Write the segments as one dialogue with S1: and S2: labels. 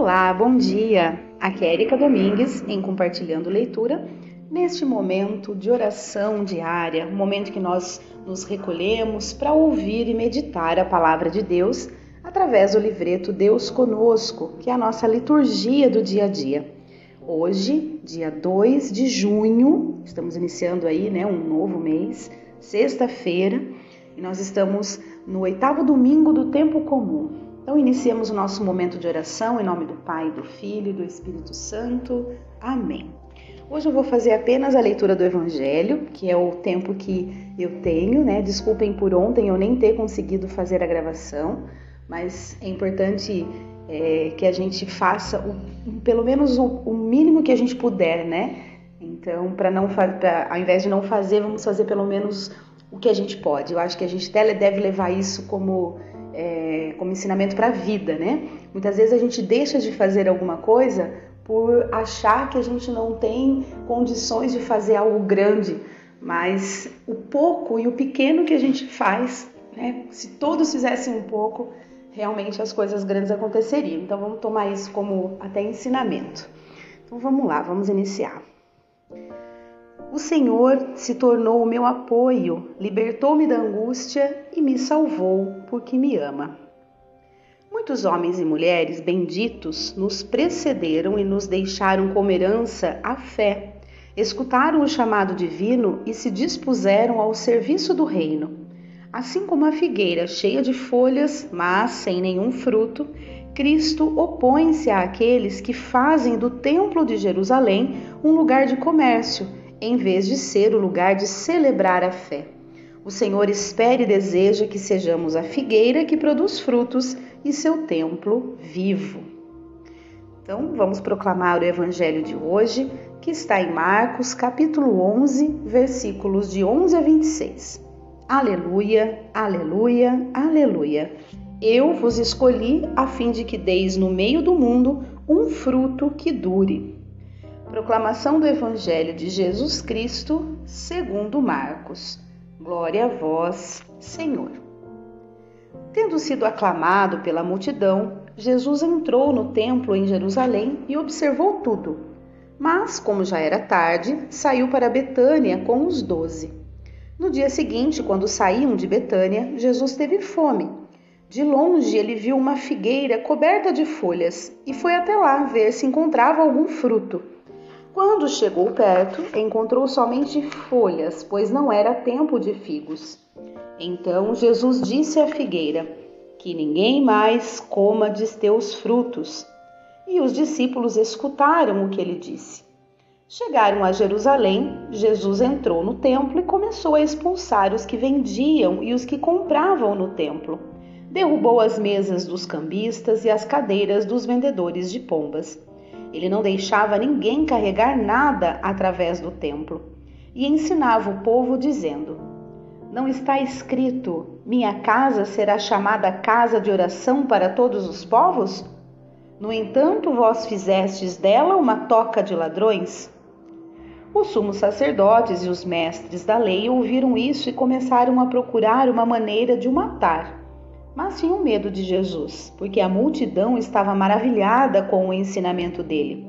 S1: Olá, bom dia! Aqui é Erika Domingues em Compartilhando Leitura, neste momento de oração diária, momento que nós nos recolhemos para ouvir e meditar a palavra de Deus através do livreto Deus Conosco, que é a nossa liturgia do dia a dia. Hoje, dia 2 de junho, estamos iniciando aí né, um novo mês, sexta-feira, e nós estamos no oitavo domingo do tempo comum. Então, iniciemos o nosso momento de oração em nome do Pai, do Filho e do Espírito Santo. Amém. Hoje eu vou fazer apenas a leitura do Evangelho, que é o tempo que eu tenho, né? Desculpem por ontem eu nem ter conseguido fazer a gravação, mas é importante é, que a gente faça o, pelo menos o, o, mínimo que a gente puder, né? Então, para não pra, ao invés de não fazer, vamos fazer pelo menos o que a gente pode. Eu acho que a gente deve levar isso como é, como ensinamento para a vida, né? Muitas vezes a gente deixa de fazer alguma coisa por achar que a gente não tem condições de fazer algo grande, mas o pouco e o pequeno que a gente faz, né? Se todos fizessem um pouco, realmente as coisas grandes aconteceriam. Então vamos tomar isso como até ensinamento. Então vamos lá, vamos iniciar. O Senhor se tornou o meu apoio, libertou-me da angústia e me salvou, porque me ama. Muitos homens e mulheres benditos nos precederam e nos deixaram como herança a fé. Escutaram o chamado divino e se dispuseram ao serviço do reino. Assim como a figueira cheia de folhas, mas sem nenhum fruto, Cristo opõe-se àqueles que fazem do Templo de Jerusalém um lugar de comércio em vez de ser o lugar de celebrar a fé. O Senhor espera e deseja que sejamos a figueira que produz frutos e seu templo vivo. Então, vamos proclamar o evangelho de hoje, que está em Marcos, capítulo 11, versículos de 11 a 26. Aleluia, aleluia, aleluia. Eu vos escolhi a fim de que deis no meio do mundo um fruto que dure. Proclamação do Evangelho de Jesus Cristo, segundo Marcos. Glória a vós, Senhor. Tendo sido aclamado pela multidão, Jesus entrou no templo em Jerusalém e observou tudo. Mas, como já era tarde, saiu para Betânia com os doze. No dia seguinte, quando saíam de Betânia, Jesus teve fome. De longe ele viu uma figueira coberta de folhas e foi até lá ver se encontrava algum fruto. Quando chegou perto, encontrou somente folhas, pois não era tempo de figos. Então Jesus disse à figueira: Que ninguém mais coma de teus frutos. E os discípulos escutaram o que ele disse. Chegaram a Jerusalém, Jesus entrou no templo e começou a expulsar os que vendiam e os que compravam no templo. Derrubou as mesas dos cambistas e as cadeiras dos vendedores de pombas ele não deixava ninguém carregar nada através do templo e ensinava o povo, dizendo: Não está escrito: Minha casa será chamada casa de oração para todos os povos? No entanto, vós fizestes dela uma toca de ladrões? Os sumos sacerdotes e os mestres da lei ouviram isso e começaram a procurar uma maneira de o matar mas tinham medo de Jesus, porque a multidão estava maravilhada com o ensinamento dele.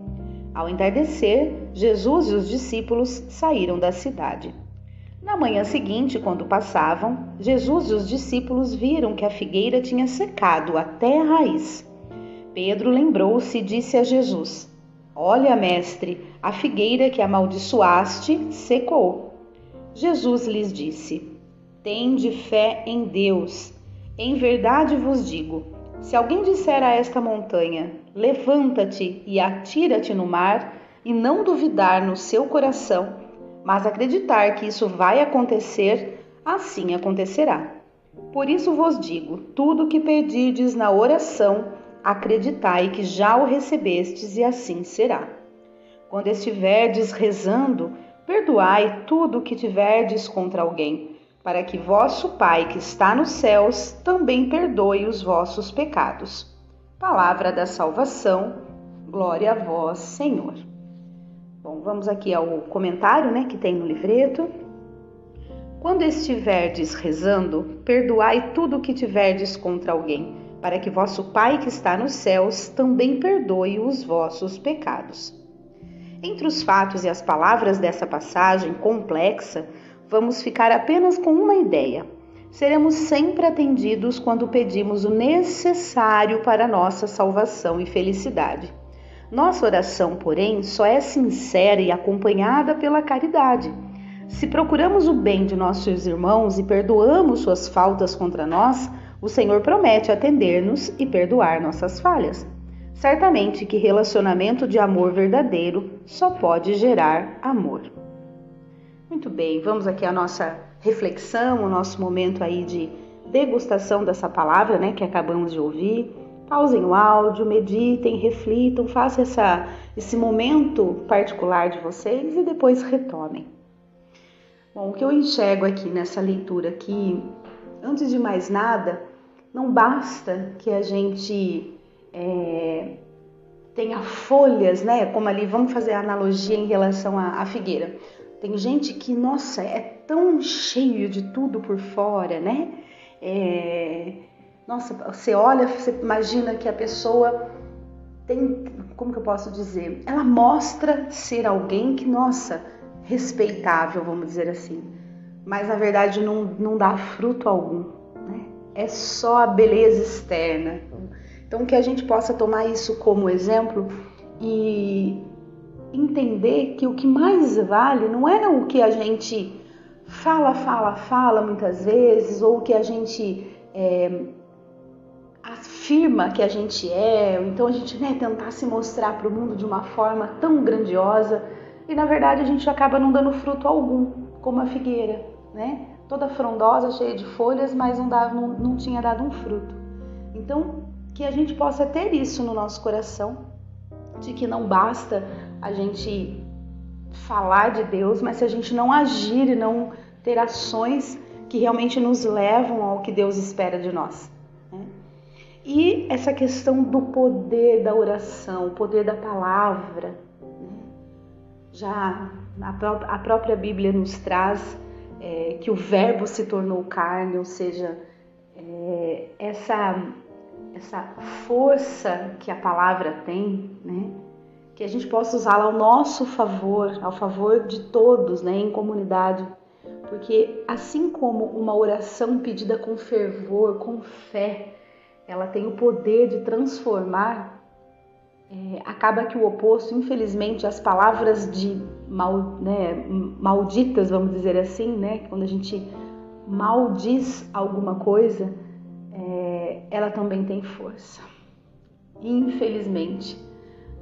S1: Ao entardecer, Jesus e os discípulos saíram da cidade. Na manhã seguinte, quando passavam, Jesus e os discípulos viram que a figueira tinha secado até a raiz. Pedro lembrou-se e disse a Jesus: Olha, mestre, a figueira que amaldiçoaste secou. Jesus lhes disse: Tende fé em Deus. Em verdade vos digo: se alguém disser a esta montanha, levanta-te e atira-te no mar, e não duvidar no seu coração, mas acreditar que isso vai acontecer, assim acontecerá. Por isso vos digo: tudo que pedirdes na oração, acreditai que já o recebestes, e assim será. Quando estiverdes rezando, perdoai tudo o que tiverdes contra alguém para que vosso Pai que está nos céus também perdoe os vossos pecados. Palavra da salvação, glória a vós, Senhor. Bom, vamos aqui ao comentário né, que tem no livreto. Quando estiverdes rezando, perdoai tudo o que tiverdes contra alguém, para que vosso Pai que está nos céus também perdoe os vossos pecados. Entre os fatos e as palavras dessa passagem complexa, vamos ficar apenas com uma ideia. Seremos sempre atendidos quando pedimos o necessário para nossa salvação e felicidade. Nossa oração, porém, só é sincera e acompanhada pela caridade. Se procuramos o bem de nossos irmãos e perdoamos suas faltas contra nós, o Senhor promete atender-nos e perdoar nossas falhas. Certamente que relacionamento de amor verdadeiro só pode gerar amor. Muito bem, vamos aqui à nossa reflexão, o nosso momento aí de degustação dessa palavra, né, que acabamos de ouvir. Pausem o áudio, meditem, reflitam, façam essa, esse momento particular de vocês e depois retomem. Bom, o que eu enxergo aqui nessa leitura aqui, antes de mais nada, não basta que a gente é, tenha folhas, né? Como ali, vamos fazer a analogia em relação à, à figueira. Tem gente que, nossa, é tão cheio de tudo por fora, né? É, nossa, você olha, você imagina que a pessoa tem, como que eu posso dizer? Ela mostra ser alguém que, nossa, respeitável, vamos dizer assim. Mas na verdade não, não dá fruto algum, né? É só a beleza externa. Então, que a gente possa tomar isso como exemplo e entender que o que mais vale não é o que a gente fala, fala, fala muitas vezes, ou o que a gente é, afirma que a gente é, então a gente né, tentar se mostrar para o mundo de uma forma tão grandiosa e na verdade a gente acaba não dando fruto algum, como a figueira, né? Toda frondosa, cheia de folhas, mas não, dava, não, não tinha dado um fruto. Então, que a gente possa ter isso no nosso coração, de que não basta a gente falar de Deus, mas se a gente não agir e não ter ações que realmente nos levam ao que Deus espera de nós. Né? E essa questão do poder da oração, o poder da palavra. Né? Já a, própria Bíblia nos traz é, que o Verbo se tornou carne, ou seja, é, essa essa força que a palavra tem, né? Que a gente possa usá-la ao nosso favor, ao favor de todos, né, em comunidade. Porque assim como uma oração pedida com fervor, com fé, ela tem o poder de transformar, é, acaba que o oposto, infelizmente, as palavras de mal, né, malditas, vamos dizer assim, né, quando a gente maldiz alguma coisa, é, ela também tem força. Infelizmente,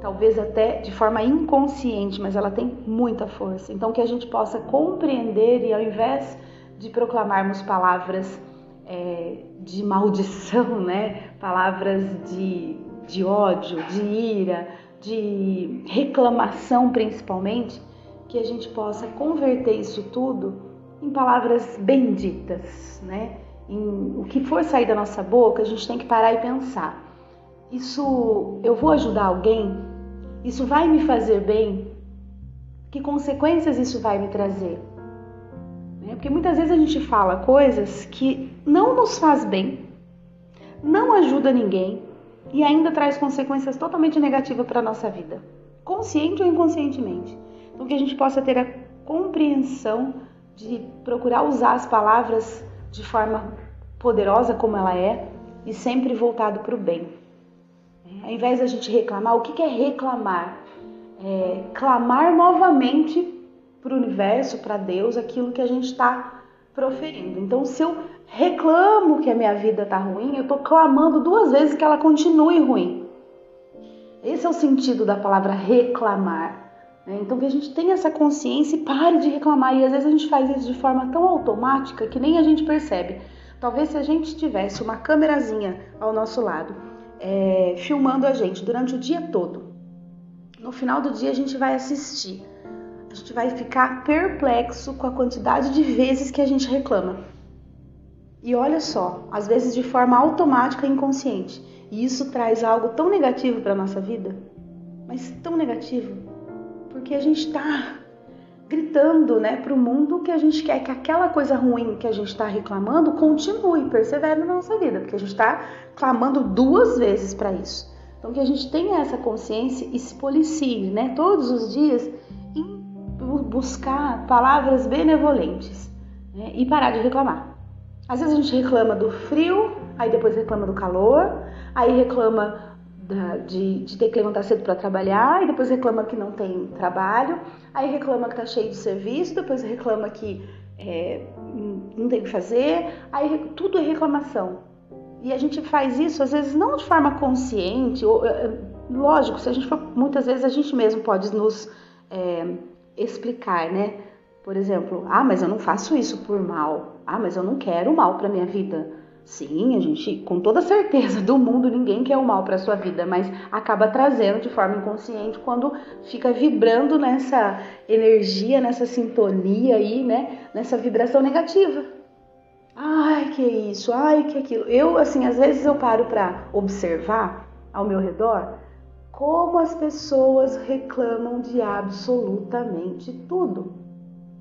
S1: talvez até de forma inconsciente, mas ela tem muita força. Então, que a gente possa compreender e ao invés de proclamarmos palavras é, de maldição, né? palavras de, de ódio, de ira, de reclamação principalmente, que a gente possa converter isso tudo em palavras benditas, né? em o que for sair da nossa boca, a gente tem que parar e pensar: isso eu vou ajudar alguém? Isso vai me fazer bem? Que consequências isso vai me trazer? Né? Porque muitas vezes a gente fala coisas que não nos faz bem, não ajuda ninguém e ainda traz consequências totalmente negativas para a nossa vida, consciente ou inconscientemente. Então que a gente possa ter a compreensão de procurar usar as palavras de forma poderosa como ela é e sempre voltado para o bem. Ao invés da gente reclamar, o que é reclamar? É, clamar novamente para o universo, para Deus, aquilo que a gente está proferindo. Então, se eu reclamo que a minha vida está ruim, eu estou clamando duas vezes que ela continue ruim. Esse é o sentido da palavra reclamar. Né? Então que a gente tenha essa consciência e pare de reclamar. E às vezes a gente faz isso de forma tão automática que nem a gente percebe. Talvez se a gente tivesse uma câmerazinha ao nosso lado, é, filmando a gente durante o dia todo, no final do dia a gente vai assistir. A gente vai ficar perplexo com a quantidade de vezes que a gente reclama. E olha só, às vezes de forma automática e inconsciente. E isso traz algo tão negativo para nossa vida, mas tão negativo, porque a gente está gritando né, para o mundo que a gente quer que aquela coisa ruim que a gente está reclamando continue, persevere na nossa vida, porque a gente está clamando duas vezes para isso. Então, que a gente tenha essa consciência e se policie né, todos os dias em buscar palavras benevolentes né, e parar de reclamar. Às vezes a gente reclama do frio, aí depois reclama do calor, aí reclama da, de, de, ter que levantar cedo para trabalhar, e depois reclama que não tem trabalho, aí reclama que tá cheio de serviço, depois reclama que é, não tem o que fazer, aí tudo é reclamação. E a gente faz isso às vezes não de forma consciente, ou, é, é, lógico, se a gente for, muitas vezes a gente mesmo pode nos é, explicar, né? Por exemplo, ah, mas eu não faço isso por mal. Ah, mas eu não quero mal para minha vida. Sim, a gente, com toda certeza do mundo, ninguém quer o mal para sua vida, mas acaba trazendo de forma inconsciente quando fica vibrando nessa energia, nessa sintonia aí, né? Nessa vibração negativa. Ai, que isso, ai, que aquilo. Eu, assim, às vezes eu paro para observar ao meu redor como as pessoas reclamam de absolutamente tudo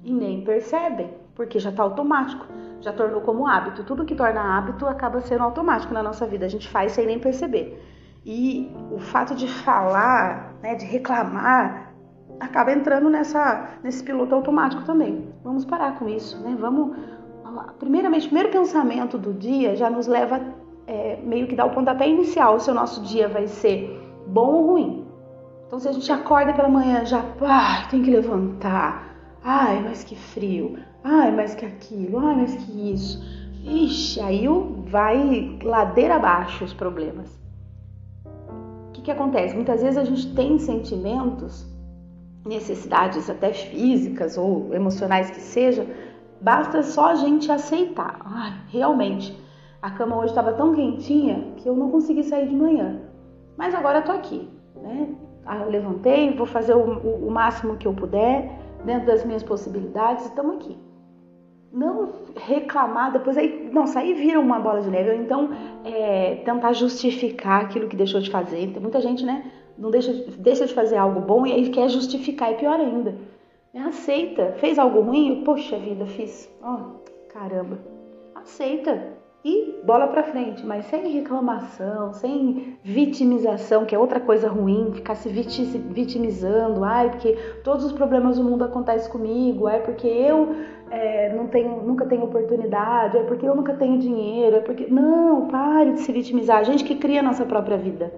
S1: e nem percebem, porque já está automático já tornou como hábito. Tudo que torna hábito acaba sendo automático na nossa vida. A gente faz sem nem perceber. E o fato de falar, né, de reclamar, acaba entrando nessa, nesse piloto automático também. Vamos parar com isso, né? Vamos. Primeiramente, o primeiro pensamento do dia já nos leva é, meio que dar o pontapé inicial se o nosso dia vai ser bom ou ruim. Então, se a gente acorda pela manhã já, ah, tem que levantar, ai, mas que frio, Ai, mas que aquilo, ai, mas que isso. Ixi, aí vai ladeira abaixo os problemas. O que, que acontece? Muitas vezes a gente tem sentimentos, necessidades até físicas ou emocionais que seja, basta só a gente aceitar. Ai, realmente, a cama hoje estava tão quentinha que eu não consegui sair de manhã. Mas agora tô aqui, né? Ah, eu levantei, vou fazer o, o máximo que eu puder, dentro das minhas possibilidades, estamos aqui. Não reclamar, depois aí, nossa, aí vira uma bola de neve, ou então é, tentar justificar aquilo que deixou de fazer. Tem muita gente, né, não deixa, deixa de fazer algo bom e aí quer justificar, é pior ainda. É, aceita, fez algo ruim, poxa vida, fiz, oh, caramba, aceita, e bola para frente, mas sem reclamação, sem vitimização, que é outra coisa ruim, ficar se vitimizando, ai, porque todos os problemas do mundo acontecem comigo, ai, porque eu é, não tenho, nunca tenho oportunidade, é porque eu nunca tenho dinheiro, é porque. Não, pare de se vitimizar. A gente que cria a nossa própria vida.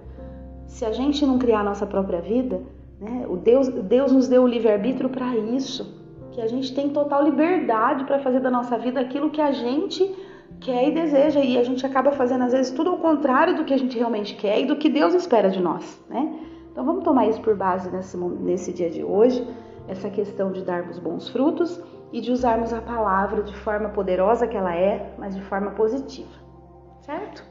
S1: Se a gente não criar a nossa própria vida, né, o Deus, Deus nos deu o livre-arbítrio para isso. Que a gente tem total liberdade para fazer da nossa vida aquilo que a gente quer e deseja, e a gente acaba fazendo às vezes tudo ao contrário do que a gente realmente quer e do que Deus espera de nós, né? Então vamos tomar isso por base nesse, nesse dia de hoje, essa questão de darmos bons frutos e de usarmos a palavra de forma poderosa que ela é, mas de forma positiva, certo?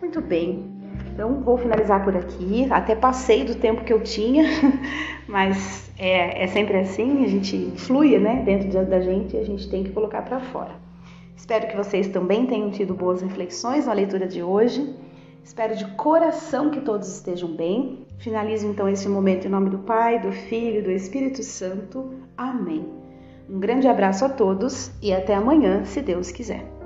S1: Muito bem, então vou finalizar por aqui. Até passei do tempo que eu tinha, mas é, é sempre assim, a gente flui, né, dentro da gente e a gente tem que colocar para fora. Espero que vocês também tenham tido boas reflexões na leitura de hoje. Espero de coração que todos estejam bem. Finalizo então esse momento em nome do Pai, do Filho e do Espírito Santo. Amém. Um grande abraço a todos e até amanhã, se Deus quiser.